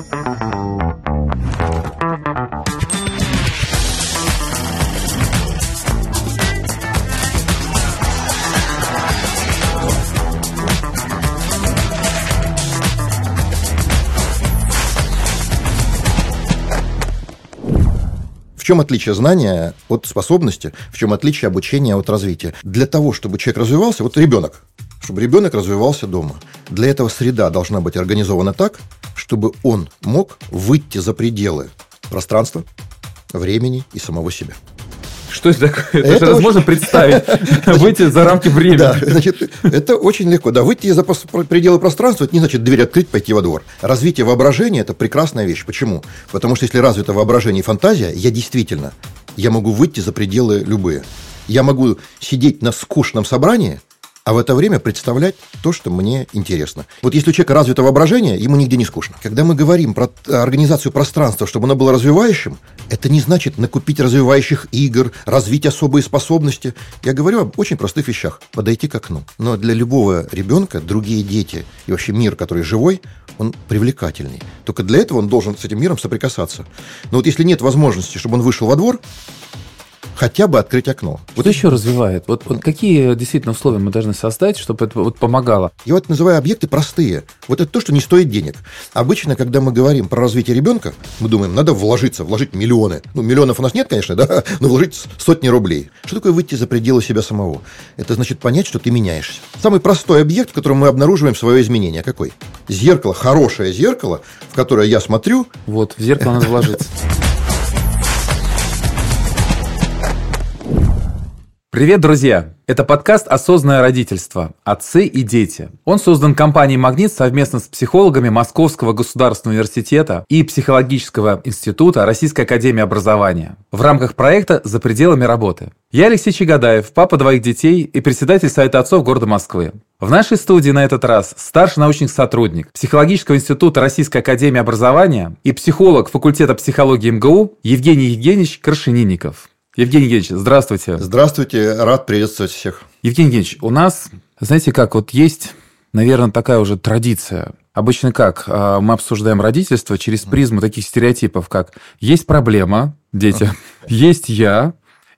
В чем отличие знания от способности, в чем отличие обучения от развития? Для того, чтобы человек развивался, вот ребенок, чтобы ребенок развивался дома. Для этого среда должна быть организована так, чтобы он мог выйти за пределы пространства, времени и самого себя. Что это такое? Это, это очень... можно представить. Выйти за рамки времени. Да, значит, это очень легко. Да, выйти за пределы пространства, это не значит дверь открыть, пойти во двор. Развитие воображения – это прекрасная вещь. Почему? Потому что если развито воображение и фантазия, я действительно, я могу выйти за пределы любые. Я могу сидеть на скучном собрании – а в это время представлять то, что мне интересно. Вот если у человека развито воображение, ему нигде не скучно. Когда мы говорим про организацию пространства, чтобы оно было развивающим, это не значит накупить развивающих игр, развить особые способности. Я говорю об очень простых вещах. Подойти к окну. Но для любого ребенка другие дети и вообще мир, который живой, он привлекательный. Только для этого он должен с этим миром соприкасаться. Но вот если нет возможности, чтобы он вышел во двор, хотя бы открыть окно. Что вот еще развивает? Вот, вот какие действительно условия мы должны создать, чтобы это вот помогало? Я вот называю объекты простые. Вот это то, что не стоит денег. Обычно, когда мы говорим про развитие ребенка, мы думаем, надо вложиться, вложить миллионы. Ну, миллионов у нас нет, конечно, да, но вложить сотни рублей. Что такое выйти за пределы себя самого? Это значит понять, что ты меняешься. Самый простой объект, в котором мы обнаруживаем свое изменение, какой? Зеркало, хорошее зеркало, в которое я смотрю. Вот, в зеркало надо вложиться. Привет, друзья! Это подкаст «Осознанное родительство. Отцы и дети». Он создан компанией «Магнит» совместно с психологами Московского государственного университета и Психологического института Российской академии образования в рамках проекта «За пределами работы». Я Алексей Чагадаев, папа двоих детей и председатель Совета отцов города Москвы. В нашей студии на этот раз старший научный сотрудник Психологического института Российской академии образования и психолог факультета психологии МГУ Евгений Евгеньевич Крашенинников. Евгений Евгеньевич, здравствуйте. Здравствуйте, рад приветствовать всех. Евгений Евгеньевич, у нас, знаете как, вот есть, наверное, такая уже традиция. Обычно как? А, мы обсуждаем родительство через призму таких стереотипов, как есть проблема, дети, есть я,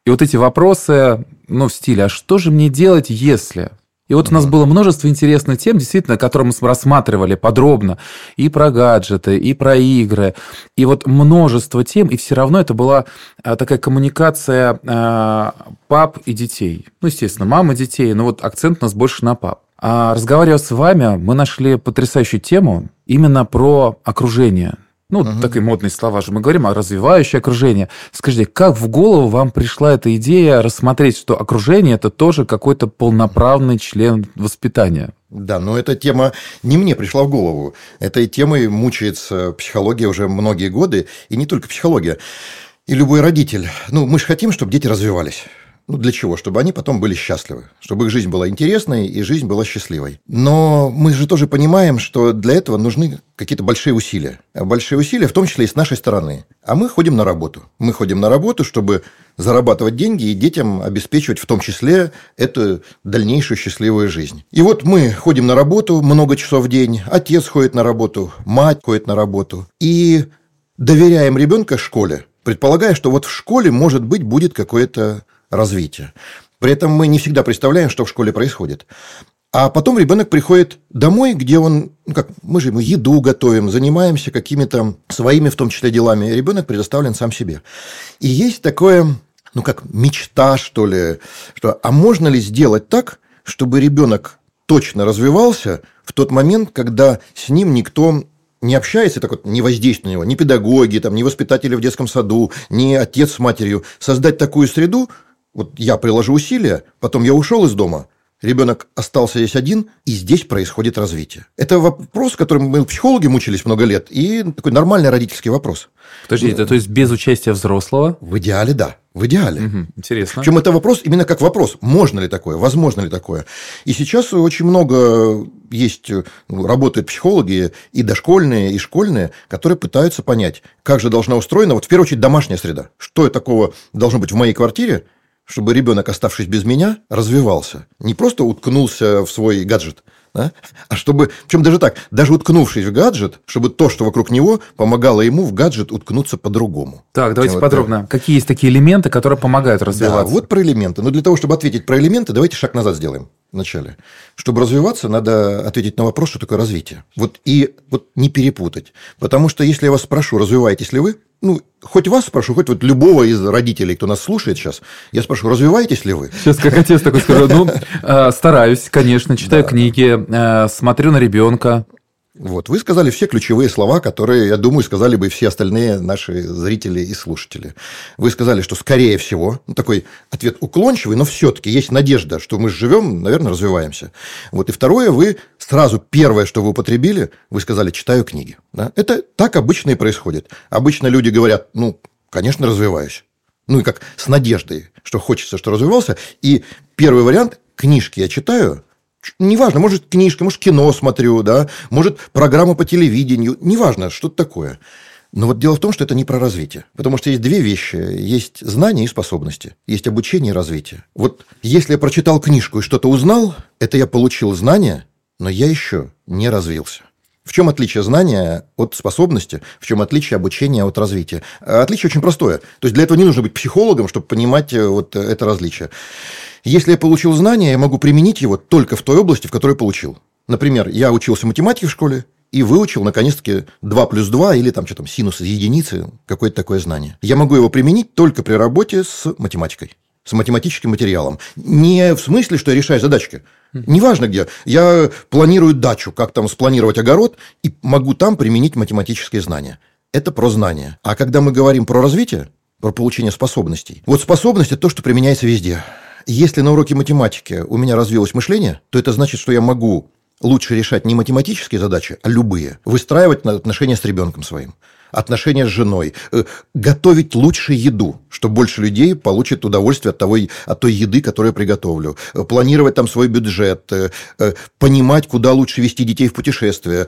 и вот эти вопросы, ну, в стиле, а что же мне делать, если? И вот у нас было множество интересных тем, действительно, которые мы рассматривали подробно. И про гаджеты, и про игры. И вот множество тем, и все равно это была а, такая коммуникация а, пап и детей. Ну, естественно, мамы детей, но вот акцент у нас больше на пап. А разговаривая с вами, мы нашли потрясающую тему именно про окружение. Ну, угу. такие модные слова же мы говорим, а развивающее окружение. Скажите, как в голову вам пришла эта идея рассмотреть, что окружение – это тоже какой-то полноправный член воспитания? Да, но эта тема не мне пришла в голову. Этой темой мучается психология уже многие годы, и не только психология. И любой родитель. Ну, мы же хотим, чтобы дети развивались. Ну, для чего? Чтобы они потом были счастливы, чтобы их жизнь была интересной и жизнь была счастливой. Но мы же тоже понимаем, что для этого нужны какие-то большие усилия. Большие усилия, в том числе и с нашей стороны. А мы ходим на работу. Мы ходим на работу, чтобы зарабатывать деньги и детям обеспечивать в том числе эту дальнейшую счастливую жизнь. И вот мы ходим на работу много часов в день, отец ходит на работу, мать ходит на работу. И доверяем ребенка школе, предполагая, что вот в школе, может быть, будет какое-то развития. При этом мы не всегда представляем, что в школе происходит. А потом ребенок приходит домой, где он, ну как, мы же ему еду готовим, занимаемся какими-то своими, в том числе, делами. И ребенок предоставлен сам себе. И есть такое, ну как, мечта, что ли, что, а можно ли сделать так, чтобы ребенок точно развивался в тот момент, когда с ним никто не общается, так вот не воздействует на него, ни педагоги, там, ни воспитатели в детском саду, ни отец с матерью, создать такую среду, вот я приложу усилия, потом я ушел из дома, ребенок остался здесь один, и здесь происходит развитие. Это вопрос, которым мы психологи мучились много лет, и такой нормальный родительский вопрос. Подождите, ну, то есть без участия взрослого? В идеале, да. В идеале. Угу, интересно. Причем это вопрос именно как вопрос, можно ли такое, возможно ли такое. И сейчас очень много есть, ну, работают психологи и дошкольные, и школьные, которые пытаются понять, как же должна устроена, вот в первую очередь, домашняя среда. Что такого должно быть в моей квартире, чтобы ребенок, оставшись без меня, развивался. Не просто уткнулся в свой гаджет, Да? А чтобы, причем даже так, даже уткнувшись в гаджет, чтобы то, что вокруг него, помогало ему в гаджет уткнуться по-другому. Так, давайте вот подробно. Так. Какие есть такие элементы, которые помогают развиваться? Да, вот про элементы. Но для того, чтобы ответить про элементы, давайте шаг назад сделаем вначале. Чтобы развиваться, надо ответить на вопрос, что такое развитие. Вот и вот не перепутать. Потому что если я вас спрошу, развиваетесь ли вы, ну, хоть вас спрошу, хоть вот любого из родителей, кто нас слушает сейчас, я спрошу, развиваетесь ли вы? Сейчас как отец такой скажу, ну, э, стараюсь, конечно, читаю книги, э, смотрю на ребенка, вот. Вы сказали все ключевые слова, которые, я думаю, сказали бы все остальные наши зрители и слушатели. Вы сказали, что скорее всего, ну, такой ответ уклончивый, но все-таки есть надежда, что мы живем, наверное, развиваемся. Вот. И второе, вы сразу первое, что вы употребили, вы сказали, читаю книги. Да? Это так обычно и происходит. Обычно люди говорят, ну, конечно, развиваюсь. Ну и как с надеждой, что хочется, что развивался. И первый вариант – книжки я читаю – Неважно, может, книжка, может, кино смотрю, да, может, программа по телевидению, неважно, что-то такое. Но вот дело в том, что это не про развитие. Потому что есть две вещи. Есть знания и способности. Есть обучение и развитие. Вот если я прочитал книжку и что-то узнал, это я получил знания, но я еще не развился. В чем отличие знания от способности? В чем отличие обучения от развития? Отличие очень простое. То есть для этого не нужно быть психологом, чтобы понимать э, вот это различие. Если я получил знания, я могу применить его только в той области, в которой получил. Например, я учился математике в школе, и выучил, наконец-таки, 2 плюс 2 или там что там, синус из единицы, какое-то такое знание. Я могу его применить только при работе с математикой, с математическим материалом. Не в смысле, что я решаю задачки. Неважно где. Я планирую дачу, как там спланировать огород, и могу там применить математические знания. Это про знания. А когда мы говорим про развитие, про получение способностей, вот способность – это то, что применяется везде. Если на уроке математики у меня развилось мышление, то это значит, что я могу лучше решать не математические задачи, а любые. Выстраивать отношения с ребенком своим, отношения с женой, э, готовить лучше еду, чтобы больше людей получит удовольствие от, того, от той еды, которую я приготовлю, э, планировать там свой бюджет, э, понимать, куда лучше вести детей в путешествие,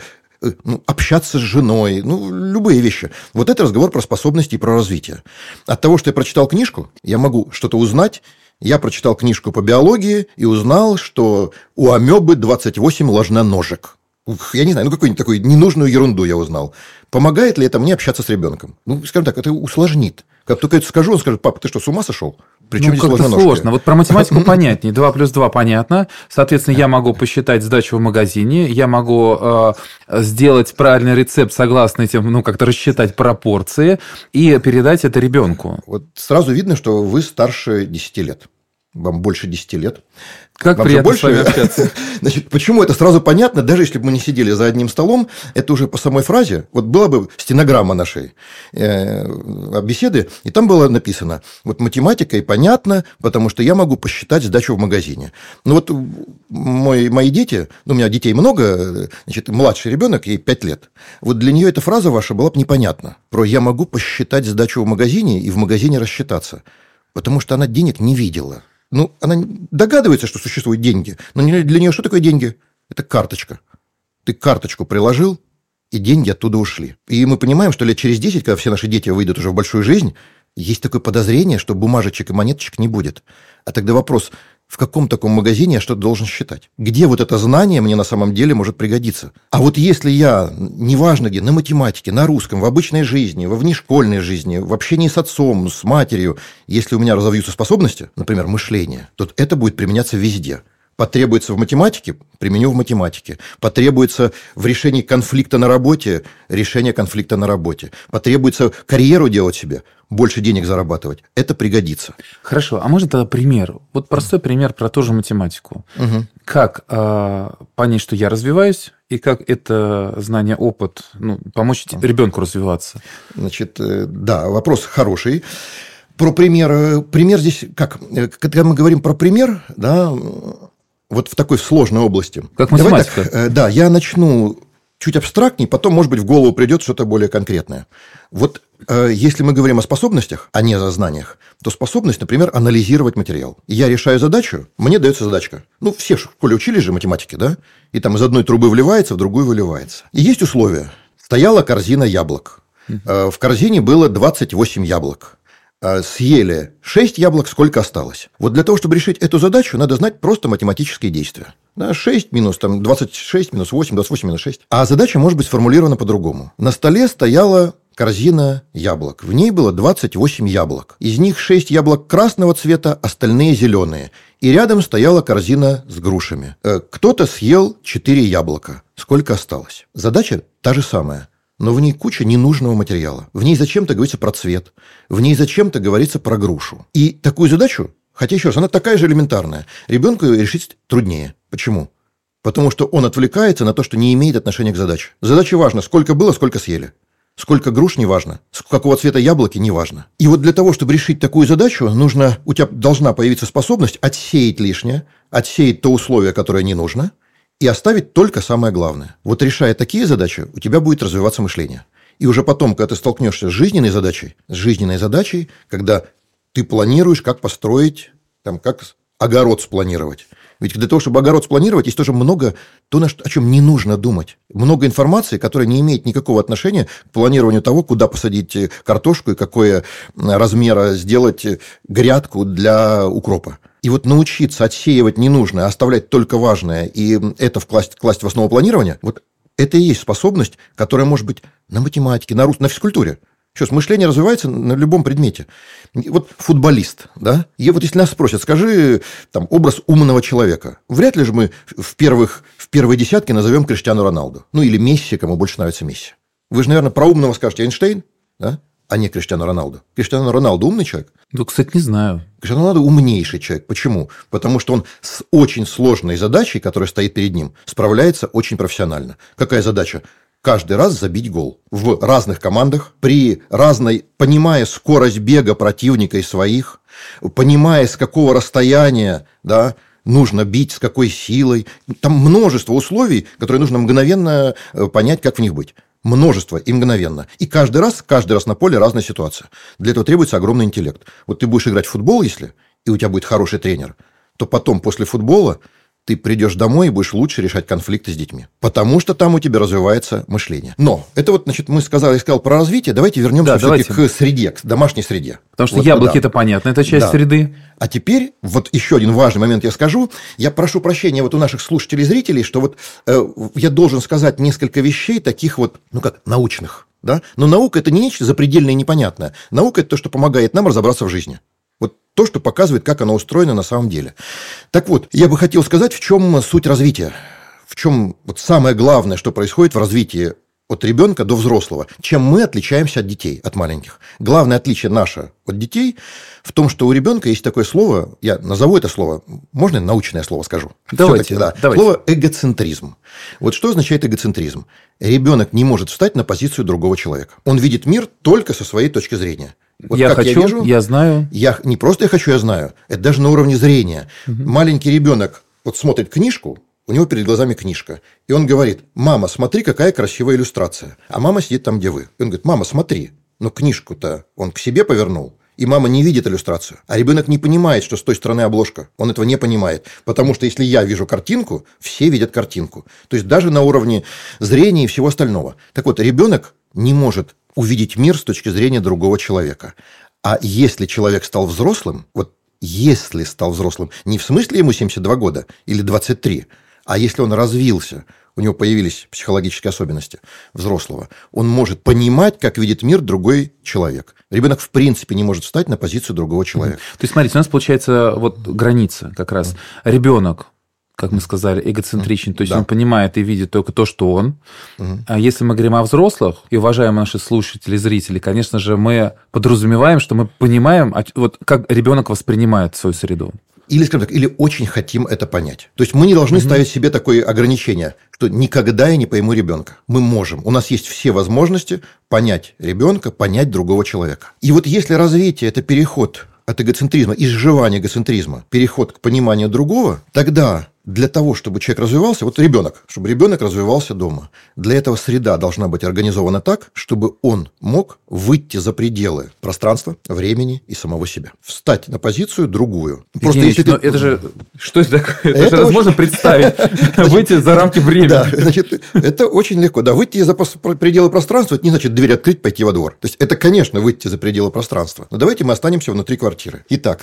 ну, общаться с женой, ну, любые вещи. Вот это разговор про способности и про развитие. От того, что я прочитал книжку, я могу что-то узнать я прочитал книжку по биологии и узнал, что у амебы 28 ложноножек. Я не знаю, ну какую-нибудь такую ненужную ерунду я узнал. Помогает ли это мне общаться с ребенком? Ну, скажем так, это усложнит. Как только это скажу, он скажет, папа, ты что, с ума сошел? Причем ну, как-то сложно. Вот про математику понятнее. 2 плюс 2 понятно. Соответственно, я могу посчитать сдачу в магазине, я могу э, сделать правильный рецепт согласно этим, ну, как-то рассчитать пропорции и передать это ребенку. Вот сразу видно, что вы старше 10 лет вам больше 10 лет. Как вам приятно больше... с вами общаться. Значит, почему это сразу понятно, даже если бы мы не сидели за одним столом, это уже по самой фразе, вот была бы стенограмма нашей э, беседы, и там было написано, вот математика и понятно, потому что я могу посчитать сдачу в магазине. Ну вот мой, мои дети, ну у меня детей много, значит, младший ребенок, ей 5 лет, вот для нее эта фраза ваша была бы непонятна, про я могу посчитать сдачу в магазине и в магазине рассчитаться, потому что она денег не видела. Ну, она догадывается, что существуют деньги. Но для нее что такое деньги? Это карточка. Ты карточку приложил, и деньги оттуда ушли. И мы понимаем, что лет через 10, когда все наши дети выйдут уже в большую жизнь, есть такое подозрение, что бумажечек и монеточек не будет. А тогда вопрос, в каком таком магазине я что-то должен считать? Где вот это знание мне на самом деле может пригодиться? А вот если я, неважно где, на математике, на русском, в обычной жизни, во внешкольной жизни, в общении с отцом, с матерью, если у меня разовьются способности, например, мышление, то это будет применяться везде – потребуется в математике, применю в математике. Потребуется в решении конфликта на работе, решение конфликта на работе. Потребуется карьеру делать себе, больше денег зарабатывать. Это пригодится. Хорошо, а можно тогда пример? Вот простой пример про ту же математику. Угу. Как э, понять, что я развиваюсь, и как это знание, опыт ну, помочь ребенку развиваться? Значит, э, да, вопрос хороший. Про пример. Э, пример здесь как? Э, когда мы говорим про пример, да, вот в такой сложной области. Как математика. так, э, да, я начну чуть абстрактнее, потом, может быть, в голову придет что-то более конкретное. Вот э, если мы говорим о способностях, а не о знаниях, то способность, например, анализировать материал. Я решаю задачу, мне дается задачка. Ну, все в школе учились же математики, да? И там из одной трубы вливается, в другую выливается. И есть условия. Стояла корзина яблок. Э, в корзине было 28 яблок. А, съели 6 яблок, сколько осталось. Вот для того, чтобы решить эту задачу, надо знать просто математические действия. Да, 6 минус там, 26 минус 8, 28 минус 6. А задача может быть сформулирована по-другому. На столе стояла корзина яблок. В ней было 28 яблок. Из них 6 яблок красного цвета, остальные зеленые. И рядом стояла корзина с грушами. Э, кто-то съел 4 яблока. Сколько осталось? Задача та же самая но в ней куча ненужного материала. В ней зачем-то говорится про цвет, в ней зачем-то говорится про грушу. И такую задачу, хотя еще раз, она такая же элементарная, ребенку решить труднее. Почему? Потому что он отвлекается на то, что не имеет отношения к задаче. Задача важна, сколько было, сколько съели. Сколько груш, неважно. Какого цвета яблоки, неважно. И вот для того, чтобы решить такую задачу, нужно, у тебя должна появиться способность отсеять лишнее, отсеять то условие, которое не нужно – и оставить только самое главное. Вот решая такие задачи, у тебя будет развиваться мышление. И уже потом, когда ты столкнешься с жизненной задачей, с жизненной задачей, когда ты планируешь, как построить, там, как огород спланировать. Ведь для того, чтобы огород спланировать, есть тоже много то, о чем не нужно думать. Много информации, которая не имеет никакого отношения к планированию того, куда посадить картошку и какое размера сделать грядку для укропа. И вот научиться отсеивать ненужное, оставлять только важное, и это вкласть, класть в основу планирования, вот это и есть способность, которая может быть на математике, на, рус... на физкультуре. Сейчас мышление развивается на любом предмете. Вот футболист, да? И вот если нас спросят, скажи там, образ умного человека. Вряд ли же мы в, первых, в первой десятке назовем Криштиану Роналду. Ну, или Месси, кому больше нравится Месси. Вы же, наверное, про умного скажете Эйнштейн, да? А не Криштиану Роналду. Криштиану Роналду умный человек? Ну, кстати, не знаю. Криштиану Роналду умнейший человек. Почему? Потому что он с очень сложной задачей, которая стоит перед ним, справляется очень профессионально. Какая задача? каждый раз забить гол. В разных командах, при разной, понимая скорость бега противника и своих, понимая, с какого расстояния да, нужно бить, с какой силой. Там множество условий, которые нужно мгновенно э, понять, как в них быть множество и мгновенно. И каждый раз, каждый раз на поле разная ситуация. Для этого требуется огромный интеллект. Вот ты будешь играть в футбол, если, и у тебя будет хороший тренер, то потом после футбола ты придешь домой и будешь лучше решать конфликты с детьми. Потому что там у тебя развивается мышление. Но это вот, значит, мы сказали, сказал про развитие. Давайте вернемся да, давайте. к среде, к домашней среде. Потому что вот, яблоки это понятно, это часть да. среды. А теперь вот еще один важный момент я скажу. Я прошу прощения вот у наших слушателей и зрителей, что вот э, я должен сказать несколько вещей таких вот, ну как, научных. Да? Но наука – это не нечто запредельное и непонятное. Наука – это то, что помогает нам разобраться в жизни то, что показывает, как оно устроено на самом деле. Так вот, я бы хотел сказать, в чем суть развития. В чем вот самое главное, что происходит в развитии от ребенка до взрослого. Чем мы отличаемся от детей, от маленьких. Главное отличие наше от детей в том, что у ребенка есть такое слово, я назову это слово, можно научное слово скажу? Давайте, да. давайте. Слово эгоцентризм. Вот что означает эгоцентризм? Ребенок не может встать на позицию другого человека. Он видит мир только со своей точки зрения. Вот я хочу, я, вижу, я знаю. Я не просто я хочу, я знаю. Это даже на уровне зрения. Угу. Маленький ребенок вот смотрит книжку, у него перед глазами книжка. И он говорит, мама, смотри, какая красивая иллюстрация. А мама сидит там, где вы. И он говорит, мама, смотри. Но книжку-то он к себе повернул. И мама не видит иллюстрацию. А ребенок не понимает, что с той стороны обложка. Он этого не понимает. Потому что если я вижу картинку, все видят картинку. То есть даже на уровне зрения и всего остального. Так вот, ребенок не может увидеть мир с точки зрения другого человека. А если человек стал взрослым, вот если стал взрослым, не в смысле ему 72 года или 23, а если он развился, у него появились психологические особенности взрослого, он может понимать, как видит мир другой человек. Ребенок в принципе не может встать на позицию другого человека. То есть, смотрите, у нас получается вот граница как раз. Ребенок как мы сказали, эгоцентричен. То есть да. он понимает и видит только то, что он. Угу. А если мы говорим о взрослых, и уважаем наши слушатели, зрители, конечно же, мы подразумеваем, что мы понимаем, вот как ребенок воспринимает свою среду. Или, скажем так, или очень хотим это понять. То есть мы не должны угу. ставить себе такое ограничение, что никогда я не пойму ребенка. Мы можем. У нас есть все возможности понять ребенка, понять другого человека. И вот если развитие – это переход от эгоцентризма, изживания эгоцентризма, переход к пониманию другого, тогда для того, чтобы человек развивался, вот ребенок, чтобы ребенок развивался дома, для этого среда должна быть организована так, чтобы он мог выйти за пределы пространства, времени и самого себя. Встать на позицию другую. Просто Евгений, если ты... это же... Что это такое? Это, это же очень... возможно представить. Выйти за рамки времени. Да, значит, это очень легко. Да, выйти за пределы пространства, это не значит дверь открыть, пойти во двор. То есть, это, конечно, выйти за пределы пространства. Но давайте мы останемся внутри квартиры. Итак,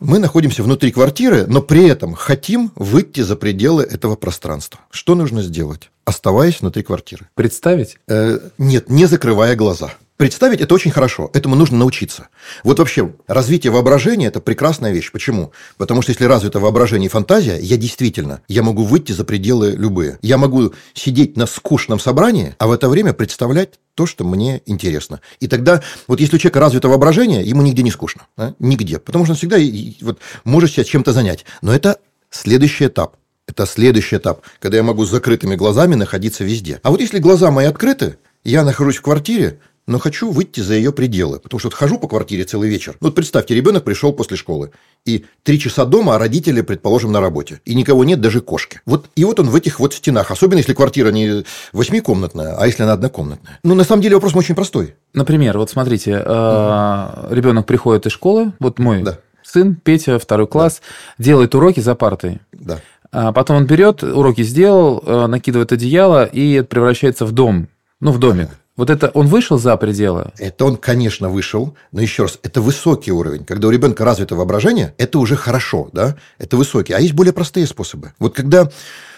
мы находимся внутри квартиры, но при этом хотим выйти за пределы этого пространства. Что нужно сделать, оставаясь внутри квартиры? Представить? Э, нет, не закрывая глаза. Представить это очень хорошо, этому нужно научиться. Вот вообще, развитие воображения – это прекрасная вещь. Почему? Потому что если развито воображение и фантазия, я действительно, я могу выйти за пределы любые. Я могу сидеть на скучном собрании, а в это время представлять то, что мне интересно. И тогда, вот если у человека развито воображение, ему нигде не скучно. Да? Нигде. Потому что он всегда вот, может себя чем-то занять. Но это следующий этап. Это следующий этап, когда я могу с закрытыми глазами находиться везде. А вот если глаза мои открыты, я нахожусь в квартире, но хочу выйти за ее пределы. Потому что вот хожу по квартире целый вечер. Вот представьте, ребенок пришел после школы. И три часа дома, а родители, предположим, на работе. И никого нет, даже кошки. Вот, и вот он в этих вот стенах. Особенно, если квартира не восьмикомнатная, а если она однокомнатная. Ну, на самом деле, вопрос очень простой. Например, вот смотрите, э, ребенок приходит из школы, вот мой сын, Петя, второй класс, делает уроки за партой. Да. А потом он берет, уроки сделал, э, накидывает одеяло и превращается в дом. Ну, в домик. Вот это он вышел за пределы? Это он, конечно, вышел, но еще раз, это высокий уровень. Когда у ребенка развито воображение, это уже хорошо, да, это высокий. А есть более простые способы. Вот когда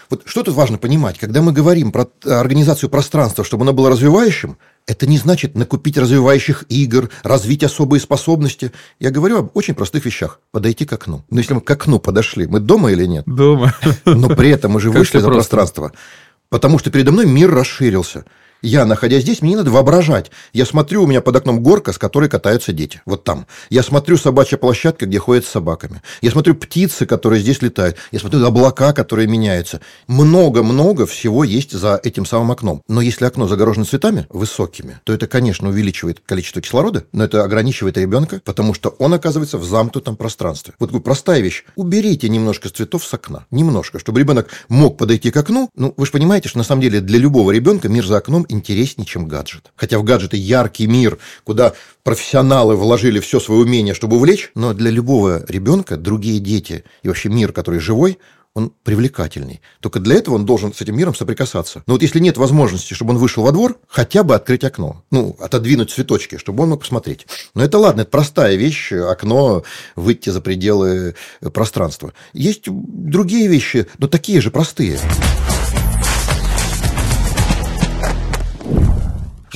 вот что тут важно понимать? Когда мы говорим про организацию пространства, чтобы оно было развивающим, это не значит накупить развивающих игр, развить особые способности. Я говорю об очень простых вещах. Подойти к окну. Но если мы к окну подошли, мы дома или нет? Дома. Но при этом мы же вышли за пространство. Потому что передо мной мир расширился. Я, находясь здесь, мне не надо воображать. Я смотрю, у меня под окном горка, с которой катаются дети. Вот там. Я смотрю собачья площадка, где ходят с собаками. Я смотрю птицы, которые здесь летают. Я смотрю облака, которые меняются. Много-много всего есть за этим самым окном. Но если окно загорожено цветами высокими, то это, конечно, увеличивает количество кислорода, но это ограничивает ребенка, потому что он оказывается в замкнутом пространстве. Вот простая вещь. Уберите немножко цветов с окна. Немножко, чтобы ребенок мог подойти к окну. Ну, вы же понимаете, что на самом деле для любого ребенка мир за окном интереснее, чем гаджет. Хотя в гаджеты яркий мир, куда профессионалы вложили все свое умение, чтобы увлечь, но для любого ребенка другие дети и вообще мир, который живой, он привлекательный. Только для этого он должен с этим миром соприкасаться. Но вот если нет возможности, чтобы он вышел во двор, хотя бы открыть окно. Ну, отодвинуть цветочки, чтобы он мог посмотреть. Но это ладно, это простая вещь, окно, выйти за пределы пространства. Есть другие вещи, но такие же простые.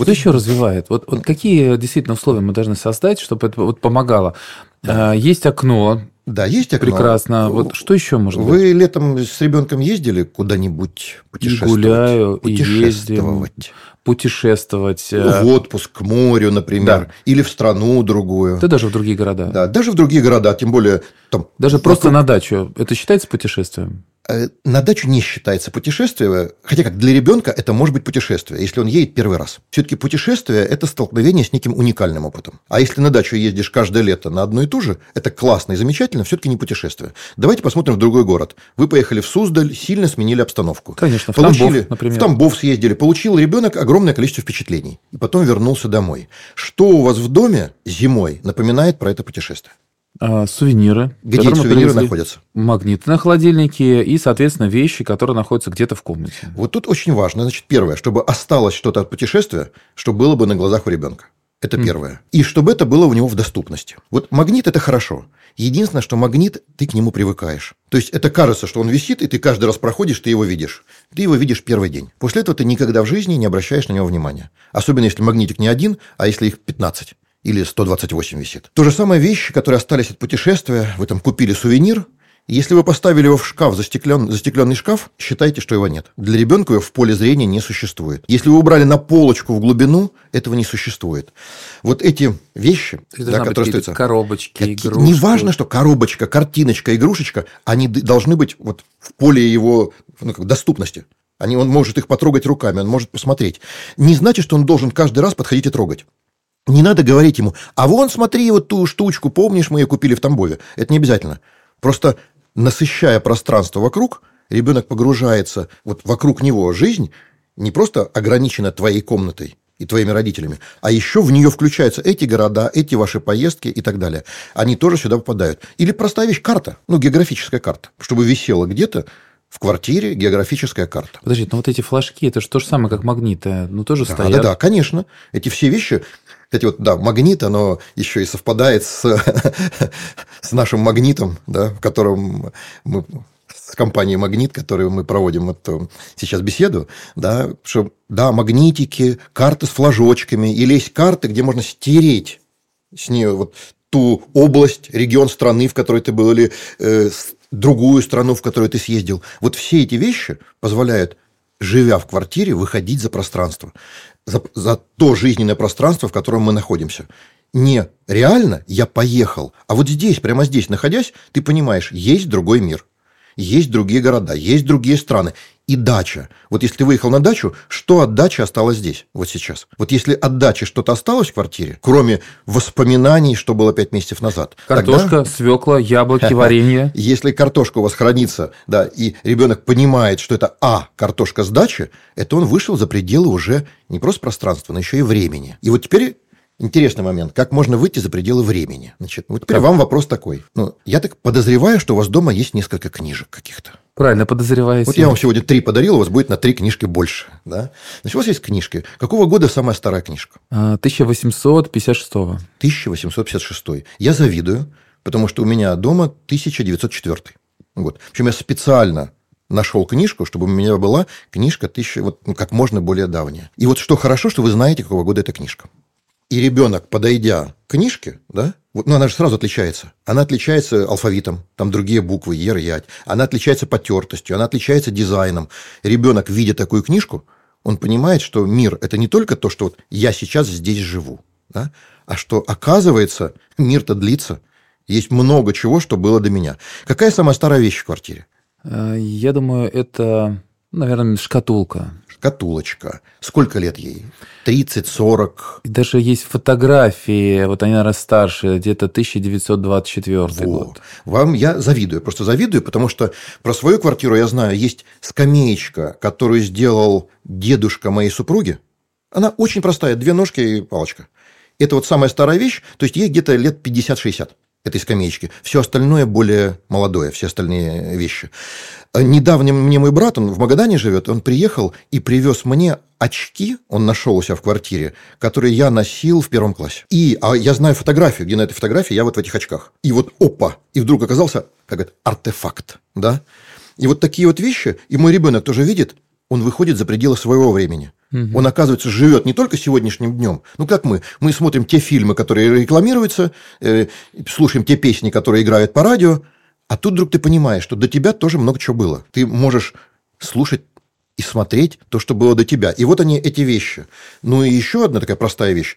Что вот еще развивает? Вот, вот какие действительно условия мы должны создать, чтобы это вот помогало? Да. А, есть окно. Да, есть окно. Прекрасно. Вот что еще можно? Вы быть? летом с ребенком ездили куда-нибудь путешествовать? И гуляю, путешествовать. И путешествовать. Э, в отпуск, к морю, например. Да. Или в страну другую. Да даже в другие города. Да, даже в другие города, тем более... Там, даже просто на дачу. Это считается путешествием? Э, на дачу не считается путешествие, хотя как для ребенка это может быть путешествие, если он едет первый раз. Все-таки путешествие – это столкновение с неким уникальным опытом. А если на дачу ездишь каждое лето на одно и то же, это классно и замечательно, все-таки не путешествие. Давайте посмотрим в другой город. Вы поехали в Суздаль, сильно сменили обстановку. Конечно, в получили, Тамбов, например. В Тамбов съездили, получил ребенок огромное количество впечатлений. И потом вернулся домой. Что у вас в доме зимой напоминает про это путешествие? А, сувениры. Где эти сувениры находятся? Магниты на холодильнике и, соответственно, вещи, которые находятся где-то в комнате. Вот тут очень важно. Значит, первое, чтобы осталось что-то от путешествия, чтобы было бы на глазах у ребенка. Это mm. первое. И чтобы это было у него в доступности. Вот магнит – это хорошо. Единственное, что магнит, ты к нему привыкаешь. То есть, это кажется, что он висит, и ты каждый раз проходишь, ты его видишь. Ты его видишь первый день. После этого ты никогда в жизни не обращаешь на него внимания. Особенно, если магнитик не один, а если их 15 или 128 висит. То же самое вещи, которые остались от путешествия, вы там купили сувенир, если вы поставили его в шкаф, застеклен, застекленный шкаф, считайте, что его нет. Для ребенка его в поле зрения не существует. Если вы убрали на полочку в глубину, этого не существует. Вот эти вещи, да, которые остаются... Коробочки, игрушки. Не важно, что коробочка, картиночка, игрушечка, они должны быть вот в поле его ну, как, доступности. Они, он может их потрогать руками, он может посмотреть. Не значит, что он должен каждый раз подходить и трогать. Не надо говорить ему, а вон смотри вот ту штучку, помнишь, мы ее купили в Тамбове. Это не обязательно. Просто насыщая пространство вокруг, ребенок погружается, вот вокруг него жизнь не просто ограничена твоей комнатой, и твоими родителями, а еще в нее включаются эти города, эти ваши поездки и так далее. Они тоже сюда попадают. Или простая вещь – карта, ну, географическая карта, чтобы висела где-то в квартире географическая карта. Подожди, ну вот эти флажки, это же то же самое, как магниты, ну тоже да, стоят. Да, да, конечно. Эти все вещи, кстати, вот, да, магнит, оно еще и совпадает с, с нашим магнитом, да, в котором мы с компанией «Магнит», которую мы проводим вот сейчас беседу, да, что, да, магнитики, карты с флажочками, или есть карты, где можно стереть с нее вот ту область, регион страны, в которой ты был, или э, другую страну, в которую ты съездил. Вот все эти вещи позволяют, живя в квартире, выходить за пространство, за, за то жизненное пространство, в котором мы находимся. Не реально я поехал, а вот здесь, прямо здесь находясь, ты понимаешь, есть другой мир есть другие города, есть другие страны. И дача. Вот если ты выехал на дачу, что от дачи осталось здесь, вот сейчас? Вот если от дачи что-то осталось в квартире, кроме воспоминаний, что было пять месяцев назад. Картошка, тогда... свекла, яблоки, варенье. Если картошка у вас хранится, да, и ребенок понимает, что это А, картошка с дачи, это он вышел за пределы уже не просто пространства, но еще и времени. И вот теперь интересный момент. Как можно выйти за пределы времени? Значит, вот теперь как? вам вопрос такой. Ну, я так подозреваю, что у вас дома есть несколько книжек каких-то. Правильно, подозреваете. Вот я вам сегодня три подарил, у вас будет на три книжки больше. Да? Значит, у вас есть книжки. Какого года самая старая книжка? 1856. А, 1856. Я завидую, потому что у меня дома 1904. Вот. Причем я специально нашел книжку, чтобы у меня была книжка тысяча, вот, ну, как можно более давняя. И вот что хорошо, что вы знаете, какого года эта книжка. И ребенок, подойдя к книжке, да, вот, ну, она же сразу отличается. Она отличается алфавитом, там другие буквы, ер, ять. Она отличается потертостью, она отличается дизайном. Ребенок, видя такую книжку, он понимает, что мир – это не только то, что вот я сейчас здесь живу, да, а что, оказывается, мир-то длится. Есть много чего, что было до меня. Какая самая старая вещь в квартире? Э, я думаю, это, наверное, шкатулка шкатулочка. Сколько лет ей? 30, 40? Даже есть фотографии, вот они, наверное, старше, где-то 1924 Во. год. Вам я завидую, просто завидую, потому что про свою квартиру я знаю, есть скамеечка, которую сделал дедушка моей супруги. Она очень простая, две ножки и палочка. Это вот самая старая вещь, то есть ей где-то лет 50-60 этой скамеечки. Все остальное более молодое, все остальные вещи. Недавно мне мой брат, он в Магадане живет, он приехал и привез мне очки, он нашел у себя в квартире, которые я носил в первом классе. И а я знаю фотографию, где на этой фотографии я вот в этих очках. И вот опа, и вдруг оказался, как это, артефакт, да? И вот такие вот вещи, и мой ребенок тоже видит, он выходит за пределы своего времени. Угу. Он, оказывается, живет не только сегодняшним днем. Ну, как мы? Мы смотрим те фильмы, которые рекламируются, э, слушаем те песни, которые играют по радио, а тут вдруг ты понимаешь, что до тебя тоже много чего было. Ты можешь слушать и смотреть то, что было до тебя. И вот они, эти вещи. Ну и еще одна такая простая вещь.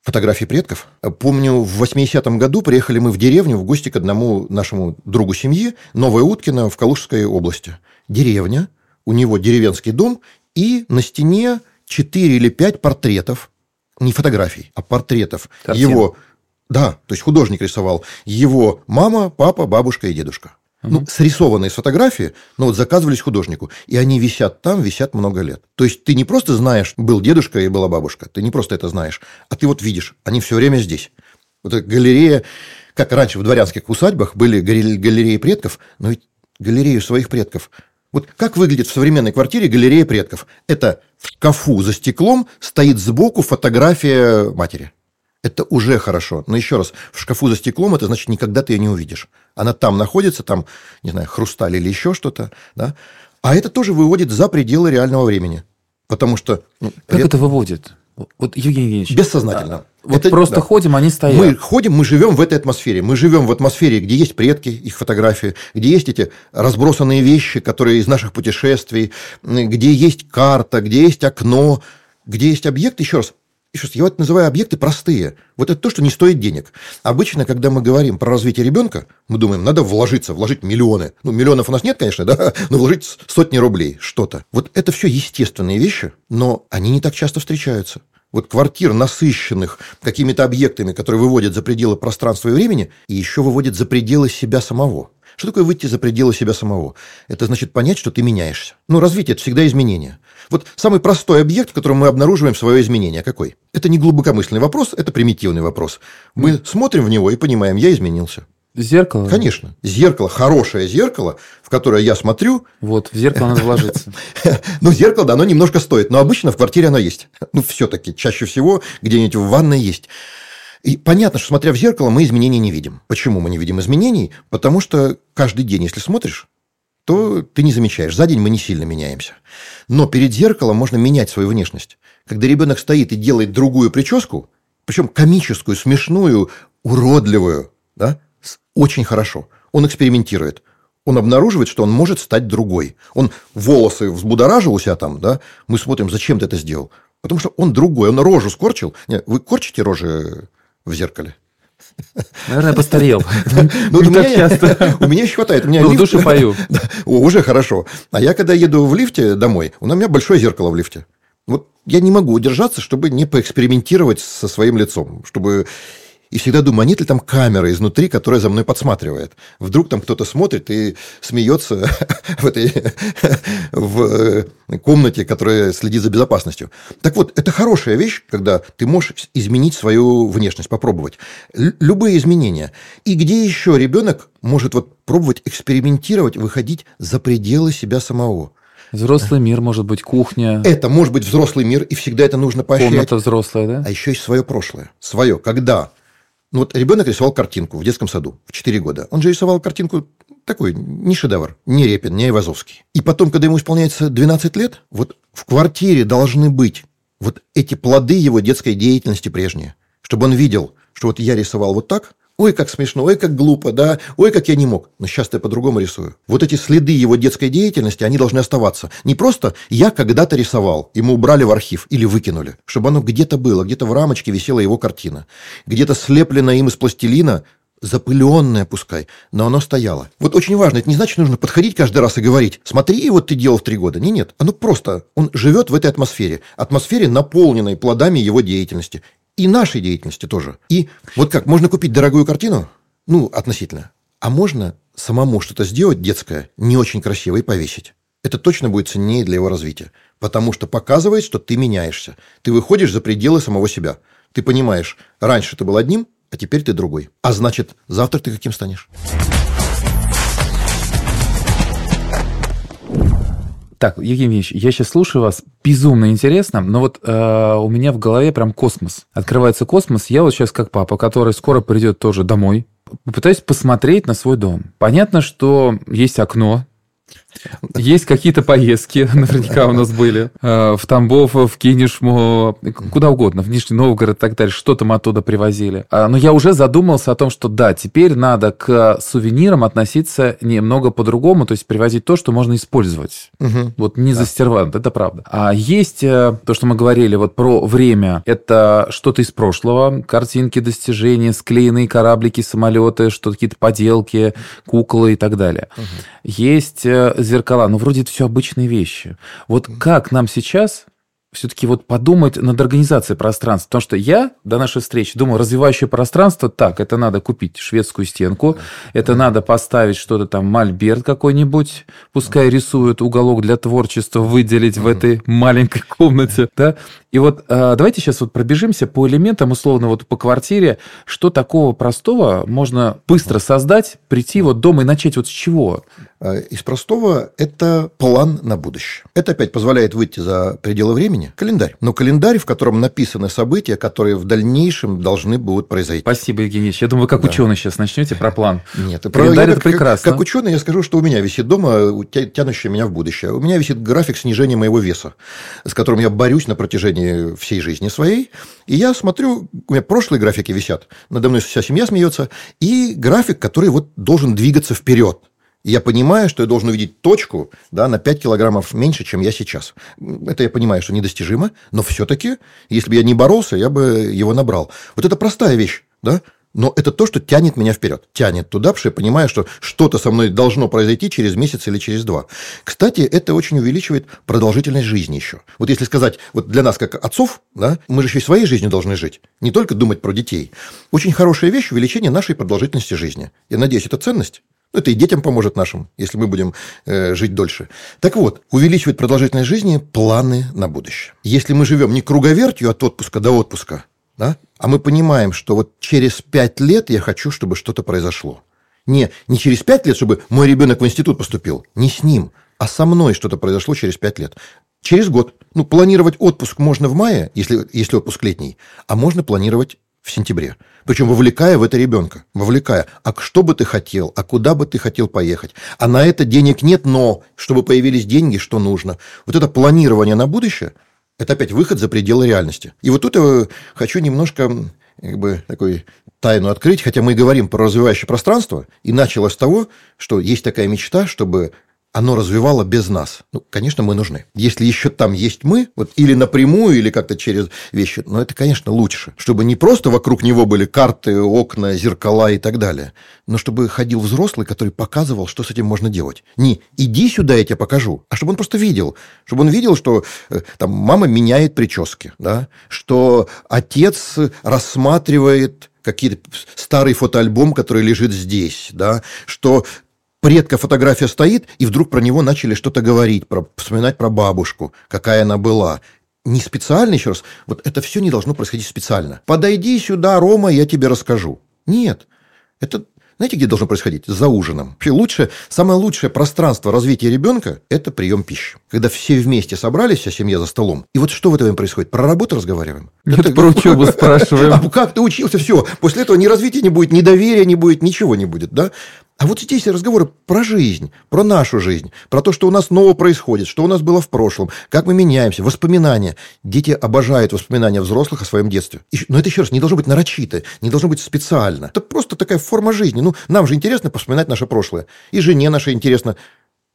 Фотографии предков. Помню, в 80-м году приехали мы в деревню в гости к одному нашему другу семьи, Новая Уткина в Калужской области. Деревня, у него деревенский дом, и на стене 4 или 5 портретов, не фотографий, а портретов Картин. его да, то есть художник рисовал его мама, папа, бабушка и дедушка. Угу. Ну, срисованные с фотографии, но вот заказывались художнику. И они висят там, висят много лет. То есть ты не просто знаешь, был дедушка и была бабушка, ты не просто это знаешь, а ты вот видишь, они все время здесь. Вот эта галерея, как раньше в дворянских усадьбах были галереи предков, но ведь галерею своих предков. Вот как выглядит в современной квартире галерея предков? Это в шкафу за стеклом стоит сбоку фотография матери. Это уже хорошо. Но еще раз, в шкафу за стеклом это значит, никогда ты ее не увидишь. Она там находится, там, не знаю, хрусталь или еще что-то. Да? А это тоже выводит за пределы реального времени. Потому что... Ну, как это выводит? Вот, Евгений Евгеньевич. Бессознательно. Вот это, просто да. ходим, они стоят. Мы ходим, мы живем в этой атмосфере. Мы живем в атмосфере, где есть предки, их фотографии, где есть эти разбросанные вещи, которые из наших путешествий, где есть карта, где есть окно, где есть объект. Еще раз, еще я вот называю объекты простые. Вот это то, что не стоит денег. Обычно, когда мы говорим про развитие ребенка, мы думаем, надо вложиться, вложить миллионы. Ну, миллионов у нас нет, конечно, да, но вложить сотни рублей, что-то. Вот это все естественные вещи, но они не так часто встречаются. Вот квартир, насыщенных какими-то объектами, которые выводят за пределы пространства и времени, и еще выводят за пределы себя самого. Что такое выйти за пределы себя самого? Это значит понять, что ты меняешься. Ну, развитие – это всегда изменение. Вот самый простой объект, в котором мы обнаруживаем свое изменение, какой? Это не глубокомысленный вопрос, это примитивный вопрос. Мы смотрим в него и понимаем, я изменился. Зеркало? Конечно. Зеркало, хорошее зеркало, в которое я смотрю. Вот, в зеркало надо вложиться. Ну, зеркало, да, оно немножко стоит, но обычно в квартире оно есть. Ну, все-таки, чаще всего где-нибудь в ванной есть. И понятно, что смотря в зеркало, мы изменений не видим. Почему мы не видим изменений? Потому что каждый день, если смотришь, то ты не замечаешь. За день мы не сильно меняемся. Но перед зеркалом можно менять свою внешность. Когда ребенок стоит и делает другую прическу, причем комическую, смешную, уродливую, да, очень хорошо. Он экспериментирует. Он обнаруживает, что он может стать другой. Он волосы взбудоражил у себя там, да? Мы смотрим, зачем ты это сделал? Потому что он другой, он рожу скорчил. Нет, вы корчите рожи в зеркале? Наверное, постарел. Ну, у, меня, у меня еще хватает. У меня ну, в душе пою. Уже хорошо. А я, когда еду в лифте домой, у меня большое зеркало в лифте. Вот я не могу удержаться, чтобы не поэкспериментировать со своим лицом, чтобы и всегда думаю, а нет ли там камера изнутри, которая за мной подсматривает. Вдруг там кто-то смотрит и смеется в этой в э, комнате, которая следит за безопасностью. Так вот, это хорошая вещь, когда ты можешь изменить свою внешность, попробовать. Любые изменения. И где еще ребенок может вот пробовать экспериментировать, выходить за пределы себя самого. Взрослый мир, может быть, кухня. Это может быть взрослый мир, и всегда это нужно поощрять. Комната взрослая, да? А еще есть свое прошлое. Свое. Когда ну вот ребенок рисовал картинку в детском саду в 4 года. Он же рисовал картинку такой, не шедевр, не Репин, не Айвазовский. И потом, когда ему исполняется 12 лет, вот в квартире должны быть вот эти плоды его детской деятельности прежние. Чтобы он видел, что вот я рисовал вот так, Ой, как смешно, ой, как глупо, да, ой, как я не мог. Но сейчас я по-другому рисую. Вот эти следы его детской деятельности, они должны оставаться. Не просто я когда-то рисовал, ему убрали в архив или выкинули, чтобы оно где-то было, где-то в рамочке висела его картина, где-то слеплено им из пластилина, запыленное пускай, но оно стояло. Вот очень важно, это не значит, нужно подходить каждый раз и говорить, смотри, вот ты делал в три года. Не, нет, оно просто, он живет в этой атмосфере, атмосфере, наполненной плодами его деятельности и нашей деятельности тоже. И вот как, можно купить дорогую картину? Ну, относительно. А можно самому что-то сделать детское, не очень красивое, и повесить. Это точно будет ценнее для его развития. Потому что показывает, что ты меняешься. Ты выходишь за пределы самого себя. Ты понимаешь, раньше ты был одним, а теперь ты другой. А значит, завтра ты каким станешь? Так, Евгений Ильич, я сейчас слушаю вас, безумно интересно, но вот э, у меня в голове прям космос. Открывается космос, я вот сейчас как папа, который скоро придет тоже домой, попытаюсь посмотреть на свой дом. Понятно, что есть окно, есть какие-то поездки, наверняка у нас были, э, в Тамбов, в Кинешму, куда угодно, в Нижний Новгород и так далее, что-то мы оттуда привозили. А, но я уже задумался о том, что да, теперь надо к сувенирам относиться немного по-другому, то есть привозить то, что можно использовать. Угу. Вот не да. застервант, это правда. А есть э, то, что мы говорили вот про время, это что-то из прошлого, картинки, достижения, склеенные кораблики, самолеты, что какие-то поделки, куклы и так далее. Угу. Есть э, зеркала, ну, вроде это все обычные вещи. Вот как нам сейчас все-таки вот подумать над организацией пространства. Потому что я до нашей встречи думал, развивающее пространство, так, это надо купить шведскую стенку, это надо поставить что-то там, мольберт какой-нибудь, пускай рисуют уголок для творчества, выделить в этой маленькой комнате, да. И вот а, давайте сейчас вот пробежимся по элементам, условно, вот по квартире, что такого простого можно быстро создать, прийти вот дома и начать вот с чего? А, из простого – это план на будущее. Это опять позволяет выйти за пределы времени. Календарь. Но календарь, в котором написаны события, которые в дальнейшем должны будут произойти. Спасибо, Евгений Я думаю, как да. ученый сейчас начнете про план. Нет, календарь – это прекрасно. Как, как ученый я скажу, что у меня висит дома, тянущий меня в будущее. У меня висит график снижения моего веса, с которым я борюсь на протяжении всей жизни своей. И я смотрю, у меня прошлые графики висят, надо мной вся семья смеется, и график, который вот должен двигаться вперед. И я понимаю, что я должен увидеть точку да, на 5 килограммов меньше, чем я сейчас. Это я понимаю, что недостижимо, но все-таки, если бы я не боролся, я бы его набрал. Вот это простая вещь, да? Но это то, что тянет меня вперед. Тянет туда, потому что я понимаю, что что-то со мной должно произойти через месяц или через два. Кстати, это очень увеличивает продолжительность жизни еще. Вот если сказать, вот для нас, как отцов, да, мы же еще и своей жизнью должны жить. Не только думать про детей. Очень хорошая вещь – увеличение нашей продолжительности жизни. Я надеюсь, это ценность. Это и детям поможет нашим, если мы будем э, жить дольше. Так вот, увеличивать продолжительность жизни планы на будущее. Если мы живем не круговертью от отпуска до отпуска, да, а мы понимаем, что вот через пять лет я хочу, чтобы что-то произошло. Не, не через пять лет, чтобы мой ребенок в институт поступил, не с ним, а со мной что-то произошло через пять лет. Через год. Ну, планировать отпуск можно в мае, если, если отпуск летний, а можно планировать в сентябре. Причем вовлекая в это ребенка. Вовлекая. А что бы ты хотел? А куда бы ты хотел поехать? А на это денег нет, но чтобы появились деньги, что нужно? Вот это планирование на будущее, это опять выход за пределы реальности. И вот тут я хочу немножко как бы такой тайну открыть, хотя мы говорим про развивающее пространство, и началось с того, что есть такая мечта, чтобы оно развивало без нас. Ну, конечно, мы нужны. Если еще там есть мы, вот или напрямую, или как-то через вещи, но это, конечно, лучше. Чтобы не просто вокруг него были карты, окна, зеркала и так далее, но чтобы ходил взрослый, который показывал, что с этим можно делать. Не «иди сюда, я тебе покажу», а чтобы он просто видел. Чтобы он видел, что э, там мама меняет прически, да? что отец рассматривает какие-то старый фотоальбом, который лежит здесь, да, что предка фотография стоит, и вдруг про него начали что-то говорить, про, вспоминать про бабушку, какая она была. Не специально, еще раз, вот это все не должно происходить специально. Подойди сюда, Рома, я тебе расскажу. Нет, это знаете, где должно происходить? За ужином. Вообще лучшее, самое лучшее пространство развития ребенка – это прием пищи. Когда все вместе собрались, вся семья за столом. И вот что в это время происходит? Про работу разговариваем? Нет, это... про учебу спрашиваем. А как ты учился? Все. После этого ни развития не будет, ни доверия не будет, ничего не будет. Да? А вот здесь разговоры про жизнь, про нашу жизнь, про то, что у нас нового происходит, что у нас было в прошлом, как мы меняемся, воспоминания. Дети обожают воспоминания взрослых о своем детстве. Но это еще раз не должно быть нарочито, не должно быть специально. Это просто такая форма жизни. Ну, нам же интересно вспоминать наше прошлое. И жене нашей интересно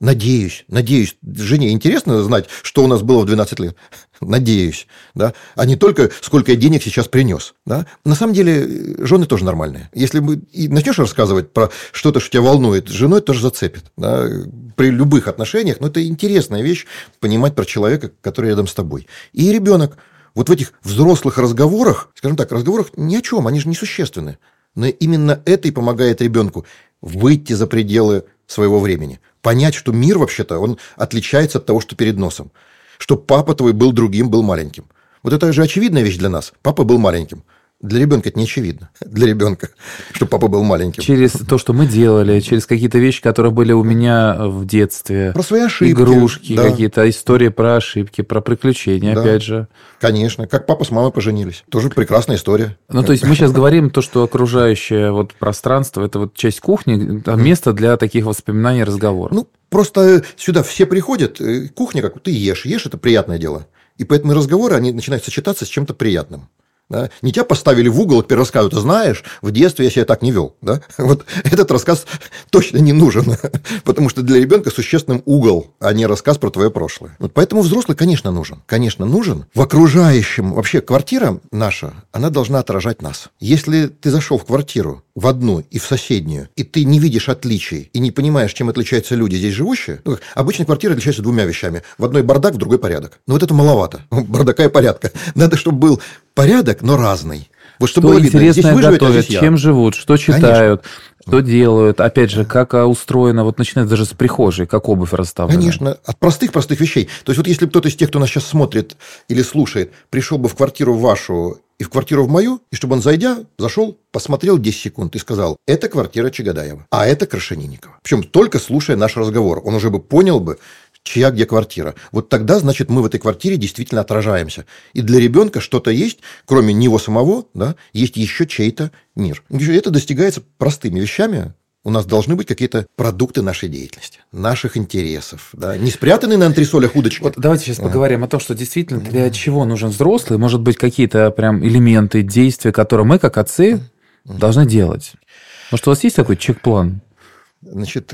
Надеюсь, надеюсь, жене интересно знать, что у нас было в 12 лет. Надеюсь, да, а не только сколько я денег сейчас принес, да. На самом деле, жены тоже нормальные. Если мы и начнешь рассказывать про что-то, что тебя волнует, женой тоже зацепит, да, при любых отношениях, но это интересная вещь, понимать про человека, который рядом с тобой. И ребенок, вот в этих взрослых разговорах, скажем так, разговорах ни о чем, они же несущественны. Но именно это и помогает ребенку выйти за пределы своего времени – понять, что мир вообще-то, он отличается от того, что перед носом. Что папа твой был другим, был маленьким. Вот это же очевидная вещь для нас. Папа был маленьким. Для ребенка это не очевидно. Для ребенка, что папа был маленьким. Через то, что мы делали, через какие-то вещи, которые были у меня в детстве. Про свои ошибки. Игрушки да. какие-то, истории про ошибки, про приключения, да. опять же. Конечно. Как папа с мамой поженились. Тоже прекрасная история. Ну, то есть, мы сейчас говорим то, что окружающее вот пространство, это вот часть кухни, место для таких воспоминаний, разговоров. Ну, просто сюда все приходят, э, кухня, как ты ешь, ешь, это приятное дело. И поэтому разговоры, они начинают сочетаться с чем-то приятным. Да? Не тебя поставили в угол, теперь рассказывают, ты знаешь, в детстве я себя так не вел. Да? Вот этот рассказ точно не нужен, потому что для ребенка существенным угол, а не рассказ про твое прошлое. Вот поэтому взрослый, конечно, нужен. Конечно, нужен. В окружающем, вообще квартира наша, она должна отражать нас. Если ты зашел в квартиру, в одну и в соседнюю, и ты не видишь отличий, и не понимаешь, чем отличаются люди здесь живущие, ну, обычно квартира отличается двумя вещами. В одной бардак, в другой порядок. Но вот это маловато. Бардака и порядка. Надо, чтобы был порядок, но разный. Вот чтобы что было видно, здесь готовят, живете, чем живут, что читают, Конечно. что делают. Опять же, как а, устроено, вот начинает даже с прихожей, как обувь расставлена. Конечно, от простых-простых вещей. То есть, вот если кто-то из тех, кто нас сейчас смотрит или слушает, пришел бы в квартиру вашу и в квартиру в мою, и чтобы он, зайдя, зашел, посмотрел 10 секунд и сказал, это квартира Чагадаева, а это Крашенинникова. Причем только слушая наш разговор, он уже бы понял бы, чья где квартира. Вот тогда, значит, мы в этой квартире действительно отражаемся. И для ребенка что-то есть, кроме него самого, да, есть еще чей-то мир. И это достигается простыми вещами, у нас должны быть какие-то продукты нашей деятельности, наших интересов, да, не спрятанные на антресолях удочки. Вот давайте сейчас а. поговорим о том, что действительно для чего нужен взрослый, может быть, какие-то прям элементы действия, которые мы, как отцы, должны делать. Может, у вас есть такой чек-план? Значит,